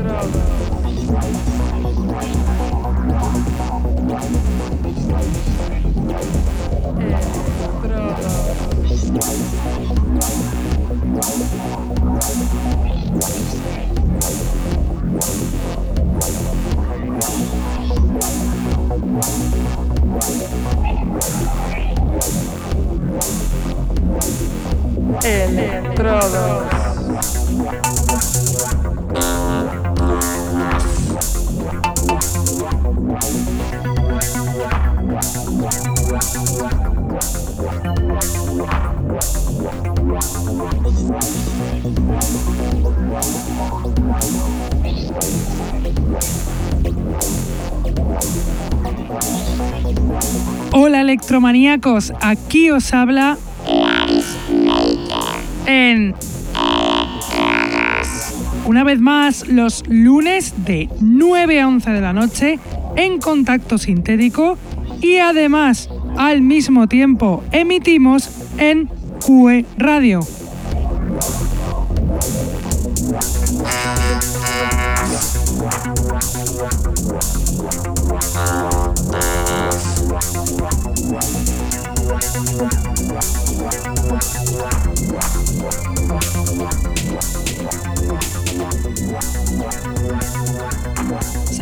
Entrada. É, Electrodos. Electromaníacos, aquí os habla en una vez más los lunes de 9 a 11 de la noche en contacto sintético y además al mismo tiempo emitimos en QE Radio.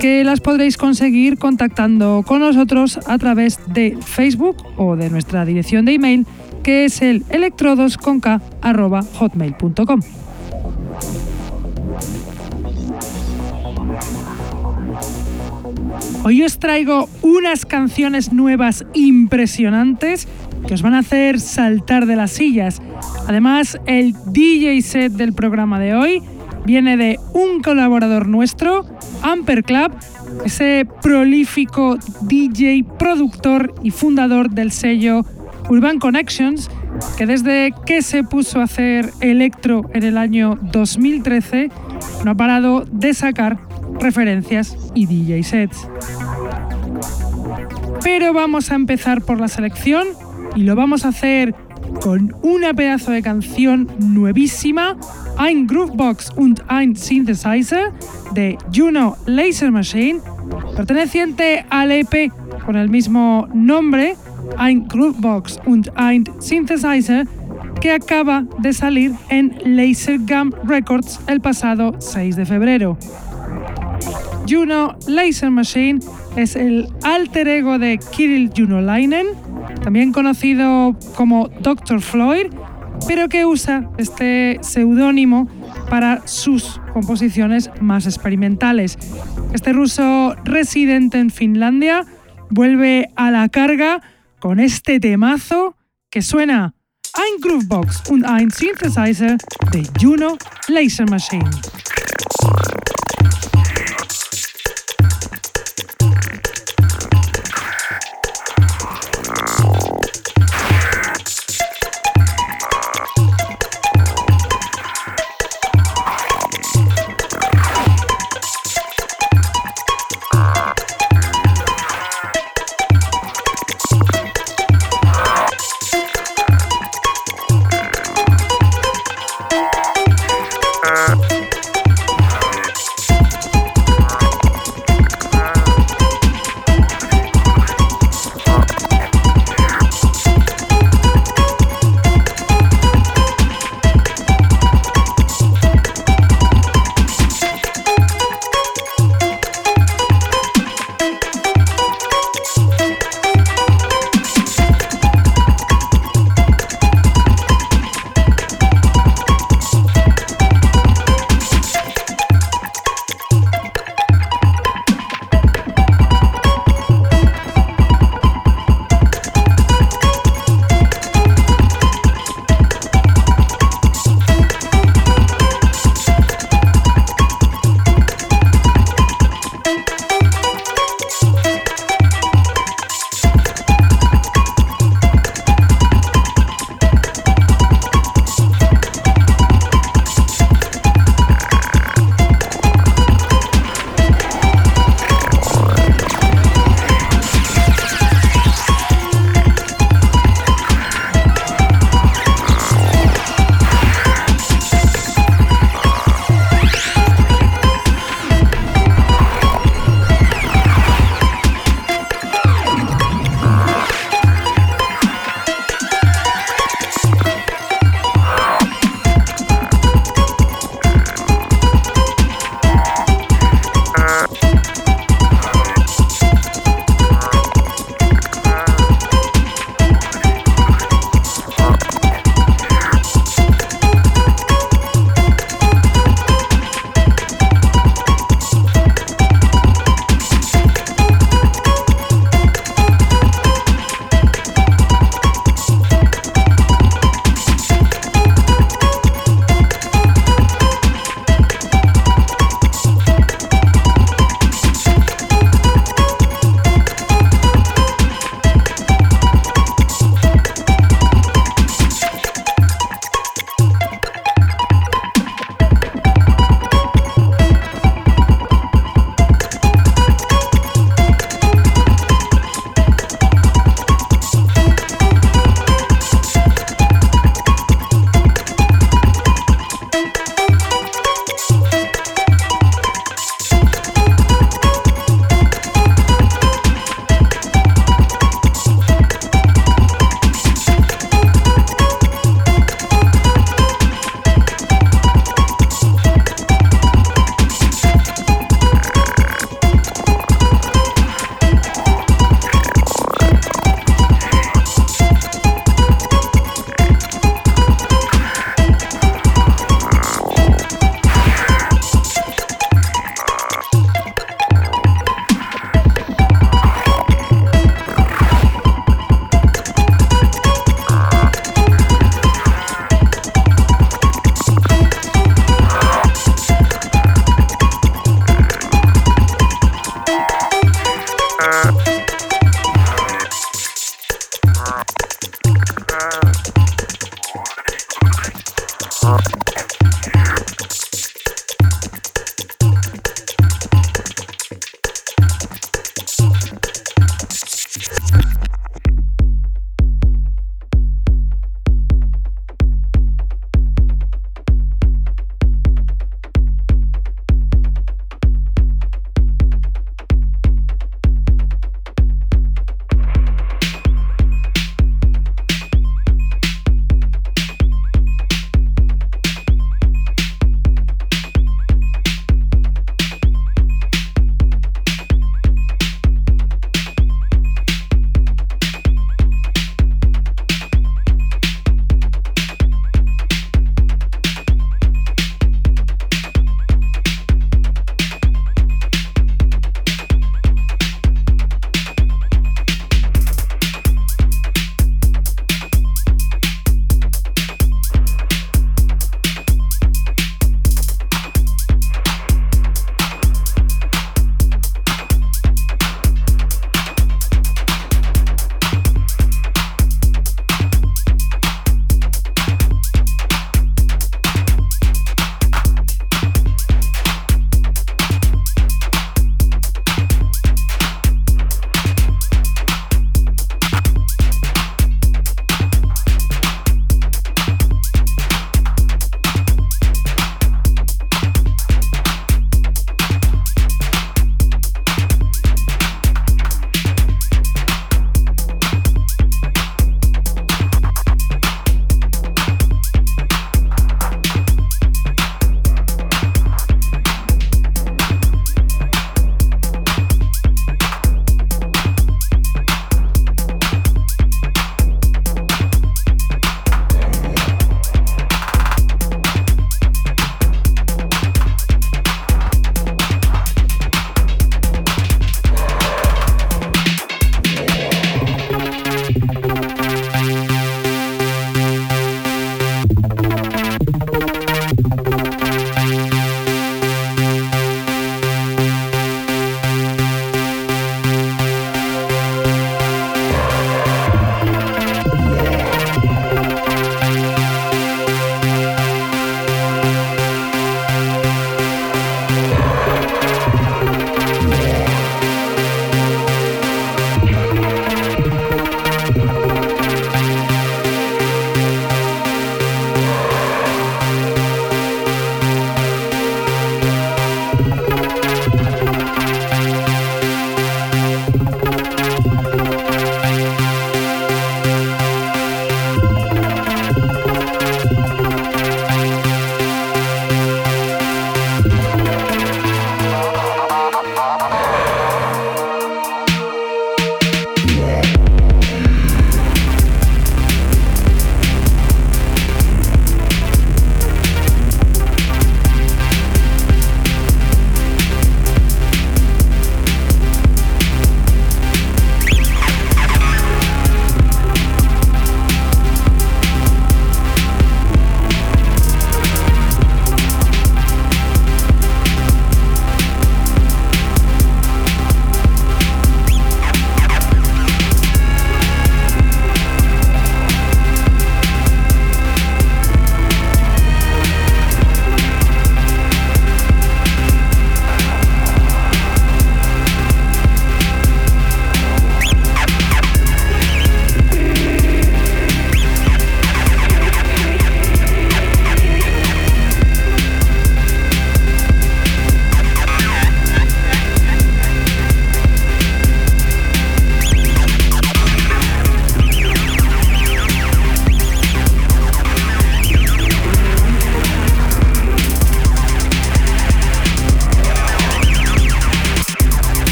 que las podréis conseguir contactando con nosotros a través de Facebook o de nuestra dirección de email que es el electrodosconk.hotmail.com. Hoy os traigo unas canciones nuevas impresionantes que os van a hacer saltar de las sillas. Además, el DJ set del programa de hoy viene de un colaborador nuestro, Amper Club, ese prolífico DJ, productor y fundador del sello Urban Connections, que desde que se puso a hacer electro en el año 2013 no ha parado de sacar referencias y DJ sets. Pero vamos a empezar por la selección y lo vamos a hacer con una pedazo de canción nuevísima, Ein Groovebox und ein Synthesizer de Juno Laser Machine, perteneciente al EP con el mismo nombre, Ein Groovebox und ein Synthesizer, que acaba de salir en Laser Gum Records el pasado 6 de febrero. Juno Laser Machine es el alter ego de Kirill Junolainen, también conocido como Dr. Floyd, pero que usa este seudónimo para sus composiciones más experimentales. Este ruso residente en Finlandia vuelve a la carga con este temazo que suena Ein Groovebox und ein Synthesizer de Juno Laser Machine.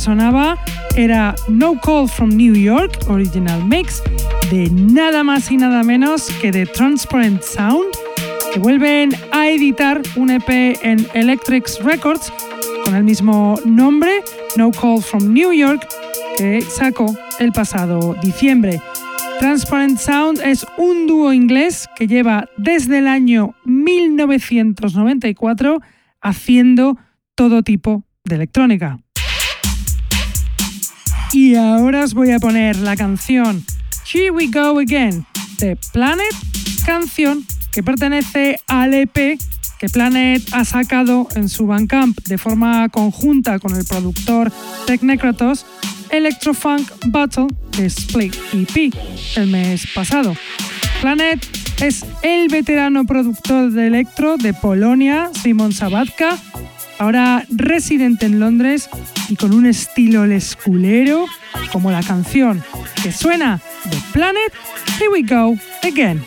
Sonaba era No Call from New York, original mix, de nada más y nada menos que de Transparent Sound, que vuelven a editar un EP en Electrics Records con el mismo nombre, No Call from New York, que sacó el pasado diciembre. Transparent Sound es un dúo inglés que lleva desde el año 1994 haciendo todo tipo de electrónica. Y ahora os voy a poner la canción Here We Go Again de Planet, canción que pertenece al EP que Planet ha sacado en su Bandcamp de forma conjunta con el productor Technecratos Electrofunk Battle de Split EP el mes pasado. Planet es el veterano productor de electro de Polonia, Simon Sabatka, ahora residente en Londres y con un estilo lesculero como la canción que suena de Planet, Here We Go Again.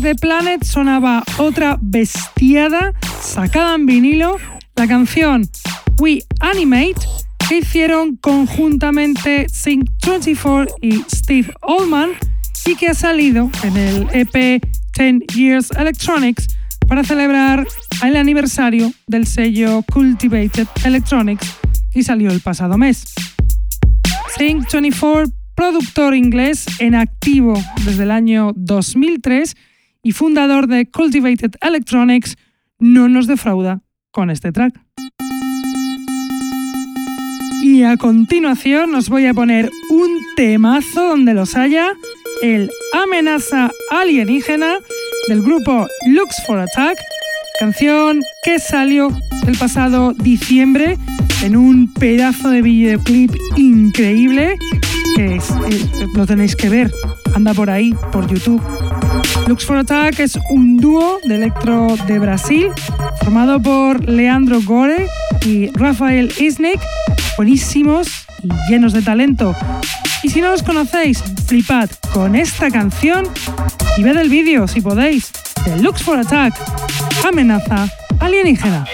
De Planet sonaba otra bestiada sacada en vinilo, la canción We Animate, que hicieron conjuntamente Sync 24 y Steve Allman y que ha salido en el EP 10 Years Electronics para celebrar el aniversario del sello Cultivated Electronics y salió el pasado mes. Sync 24, productor inglés en activo desde el año 2003 y fundador de Cultivated Electronics, no nos defrauda con este track. Y a continuación os voy a poner un temazo donde los haya, el Amenaza Alienígena del grupo Looks for Attack, canción que salió el pasado diciembre en un pedazo de videoclip increíble que eh, lo tenéis que ver, anda por ahí, por YouTube. Lux for Attack es un dúo de electro de Brasil formado por Leandro Gore y Rafael Isnik, buenísimos y llenos de talento. Y si no los conocéis, flipad con esta canción y ved el vídeo si podéis de Lux for Attack, amenaza alienígena.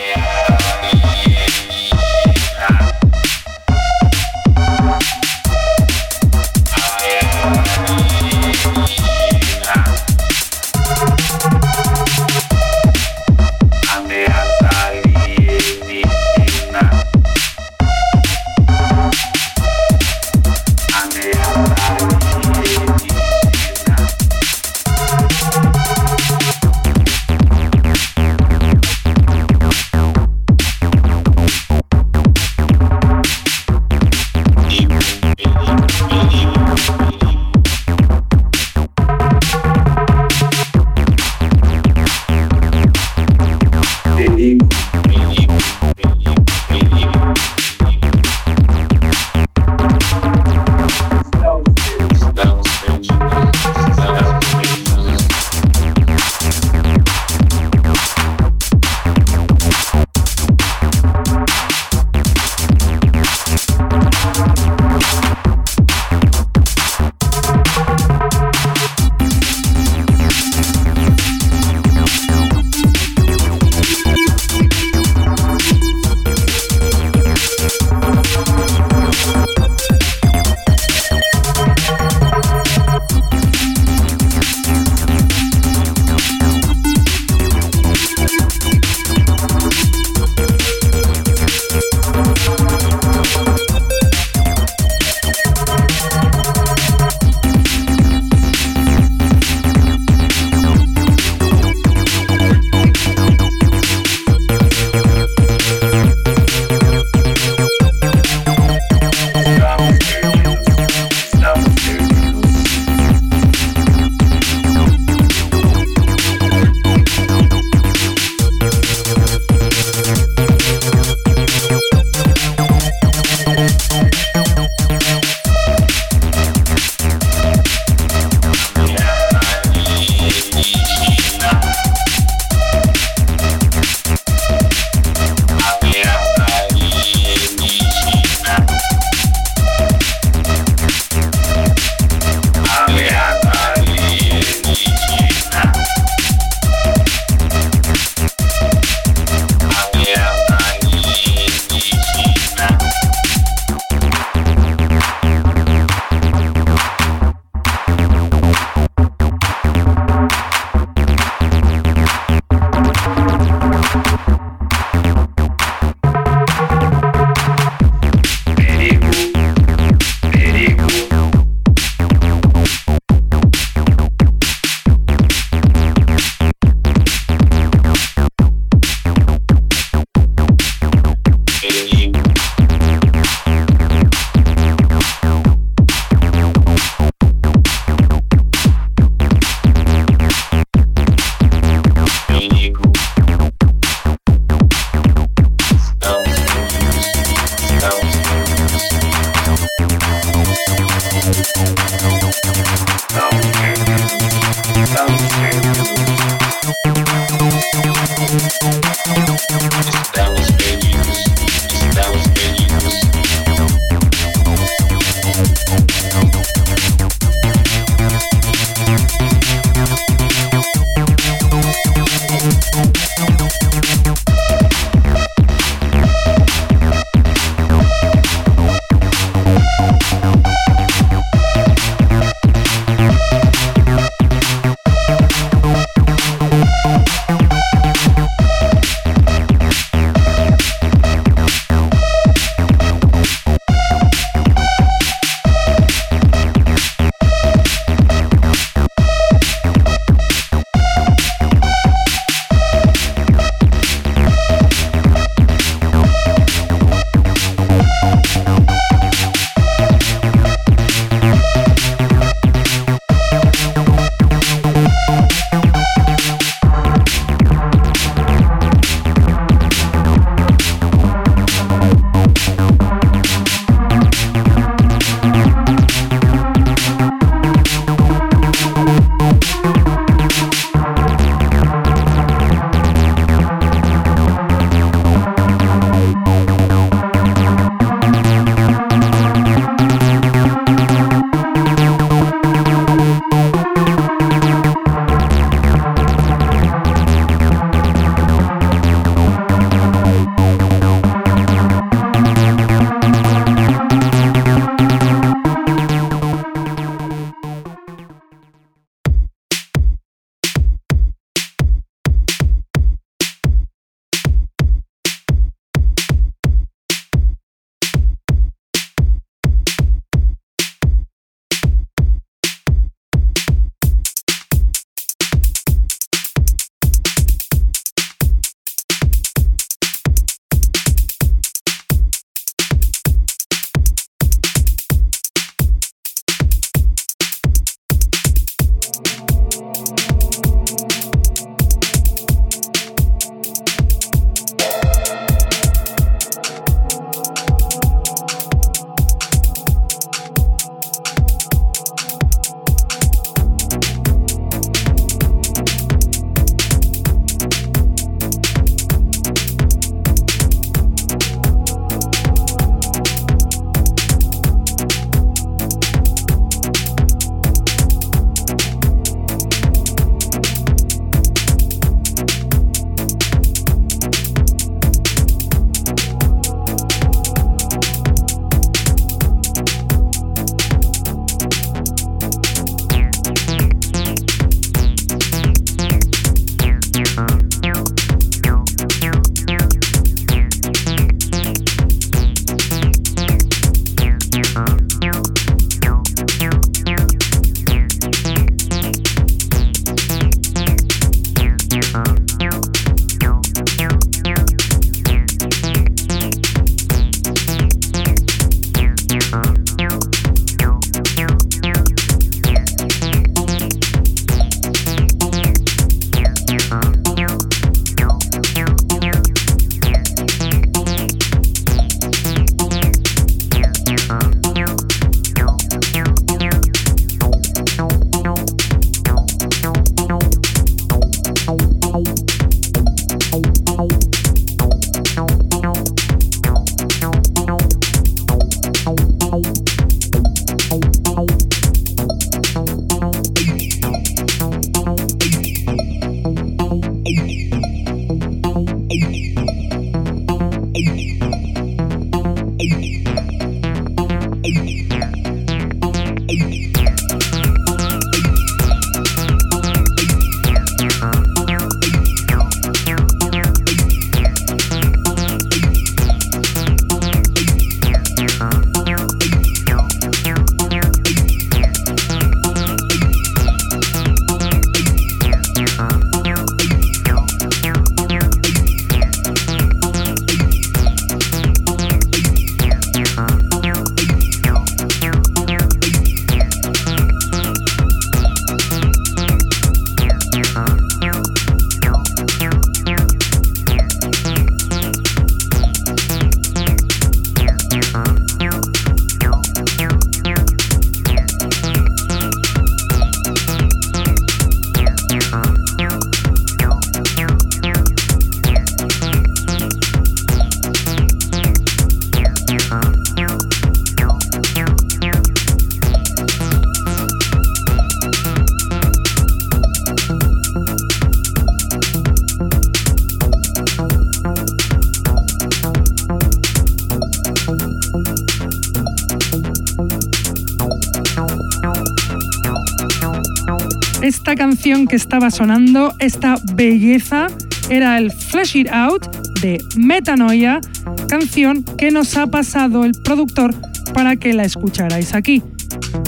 Que estaba sonando, esta belleza, era el Flash It Out de Metanoia, canción que nos ha pasado el productor para que la escucharais aquí.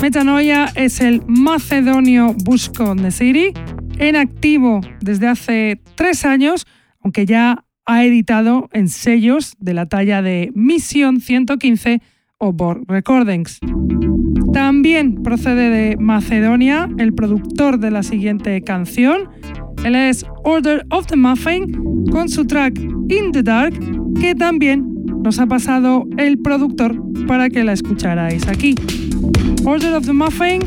Metanoia es el macedonio Busco City, en activo desde hace tres años, aunque ya ha editado en sellos de la talla de Misión 115 o Borg Recordings. También procede de Macedonia el productor de la siguiente canción. Él es Order of the Muffin con su track In the Dark, que también nos ha pasado el productor para que la escucharais aquí. Order of the Muffin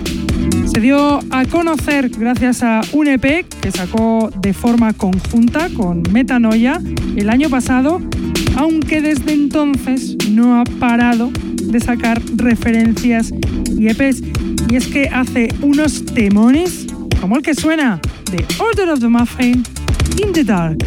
se dio a conocer gracias a un EP que sacó de forma conjunta con Metanoia el año pasado, aunque desde entonces no ha parado de sacar referencias y EPs. Y es que hace unos temones como el que suena de Order of the Muffin in the Dark.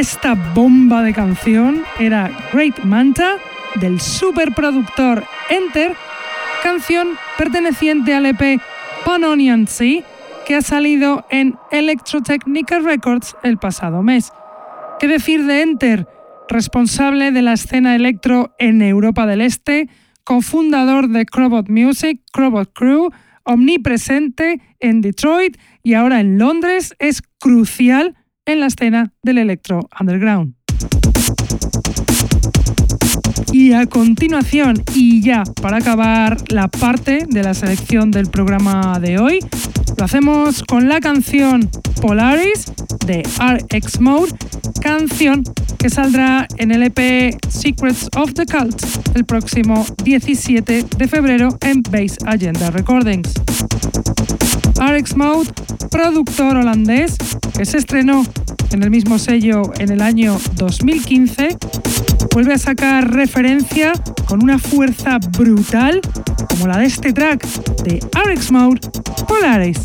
Esta bomba de canción era Great Manta del superproductor Enter, canción perteneciente al EP Panonian Sea que ha salido en Electrotechnica Records el pasado mes. ¿Qué decir de Enter? Responsable de la escena electro en Europa del Este, cofundador de Crobot Music, Crobot Crew, omnipresente en Detroit y ahora en Londres, es crucial en la escena del electro underground. Y a continuación, y ya para acabar la parte de la selección del programa de hoy, lo hacemos con la canción Polaris de RX Mode, canción que saldrá en el EP Secrets of the Cult el próximo 17 de febrero en Base Agenda Recordings. RX Mode, productor holandés que se estrenó en el mismo sello en el año 2015, vuelve a sacar referencia con una fuerza brutal como la de este track de RX Mode Polaris.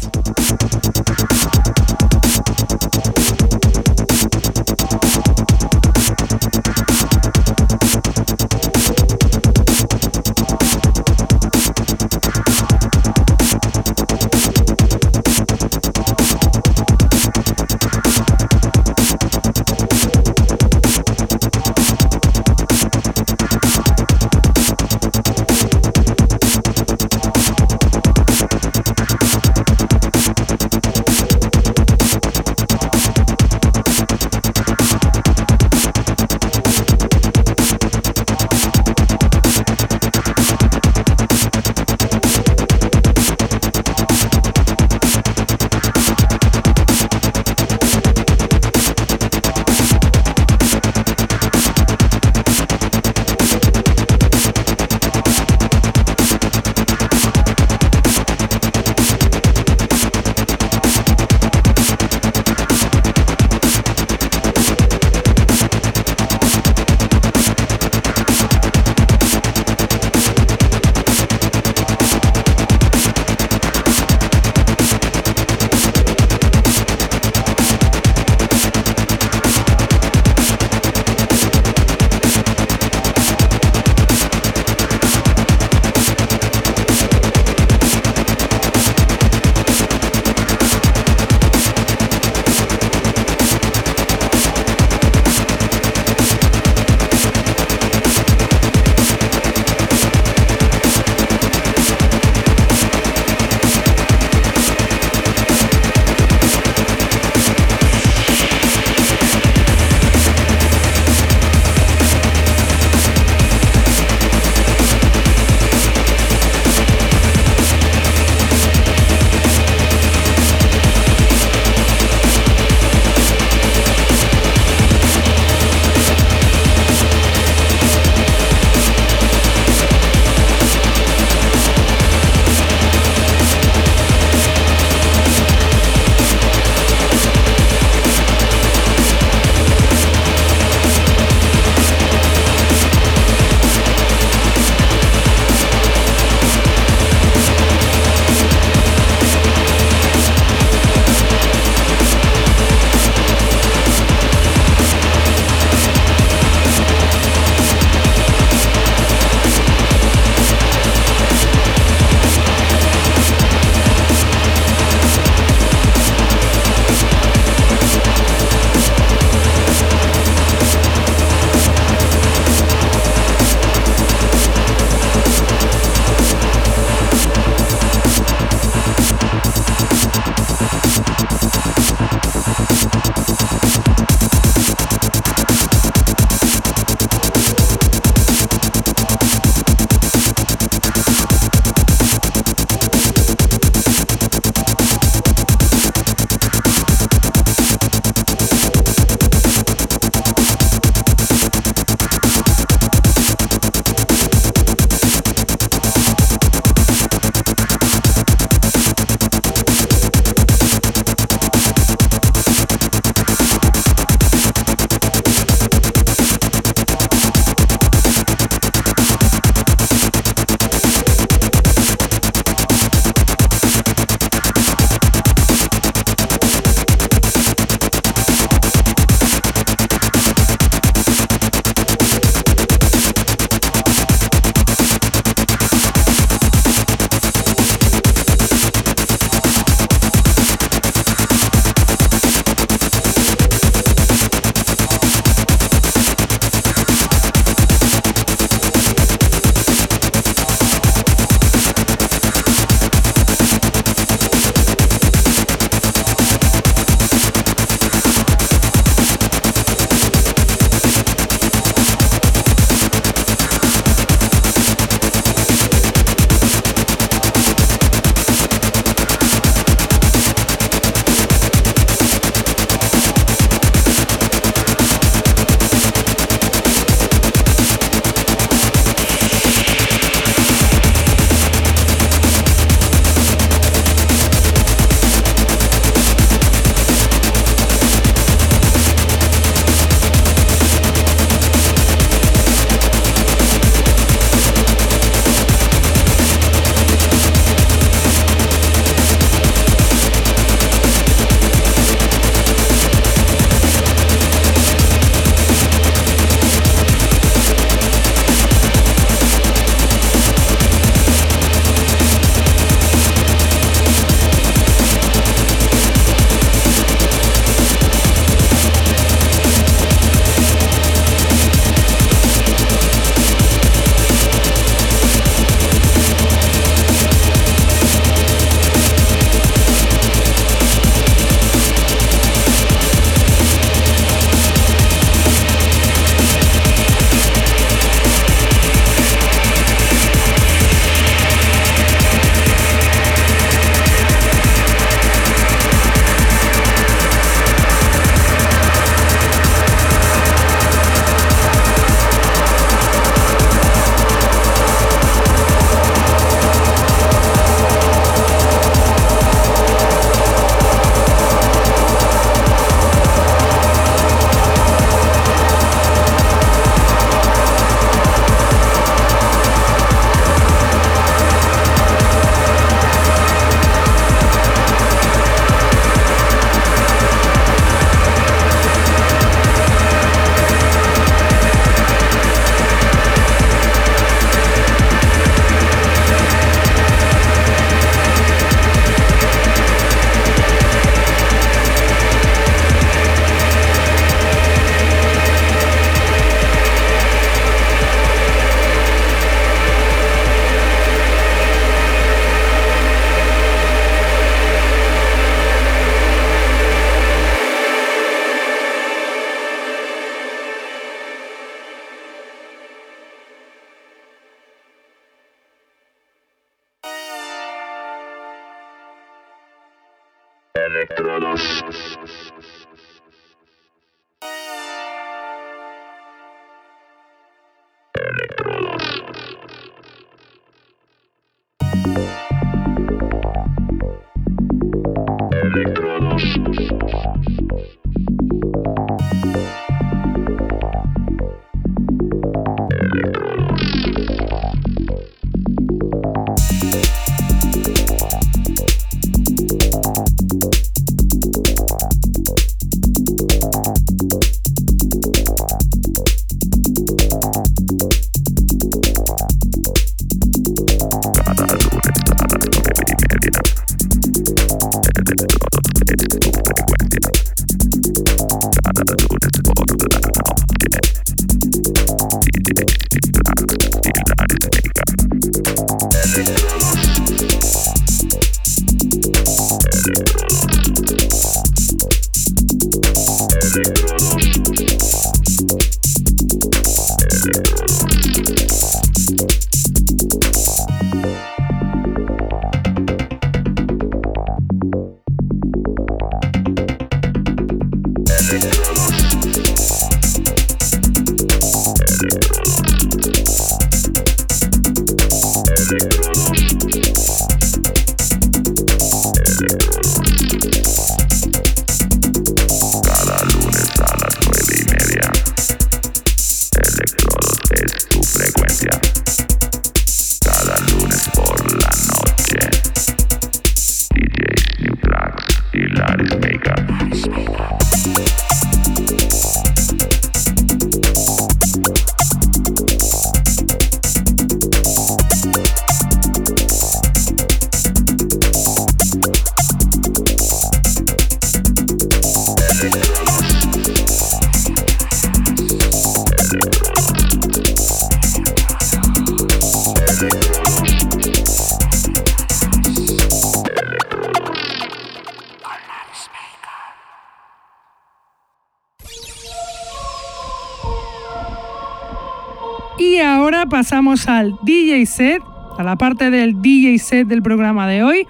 DJ set, a la parte del DJ set del programa de hoy,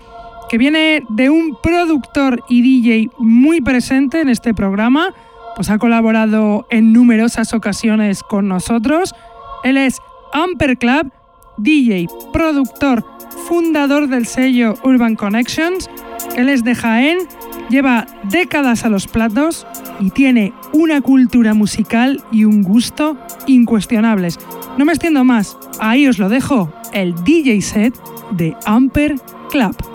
que viene de un productor y DJ muy presente en este programa, pues ha colaborado en numerosas ocasiones con nosotros. Él es Amper Club, DJ, productor, fundador del sello Urban Connections. Él es de Jaén, lleva décadas a los platos y tiene una cultura musical y un gusto incuestionables. No me extiendo más, ahí os lo dejo, el DJ set de Amper Club.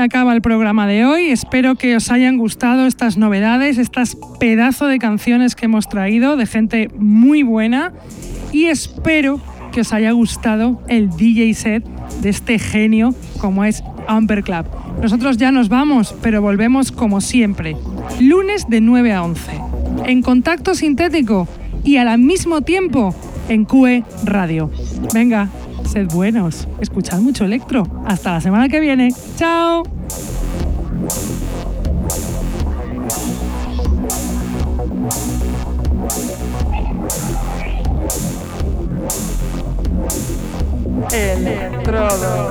Acaba el programa de hoy. Espero que os hayan gustado estas novedades, estas pedazos de canciones que hemos traído de gente muy buena. Y espero que os haya gustado el DJ set de este genio como es Amper Club. Nosotros ya nos vamos, pero volvemos como siempre, lunes de 9 a 11, en contacto sintético y al mismo tiempo en QE Radio. Venga, sed buenos, escuchad mucho electro. Hasta la semana que viene. ¡Chao! Electrodos.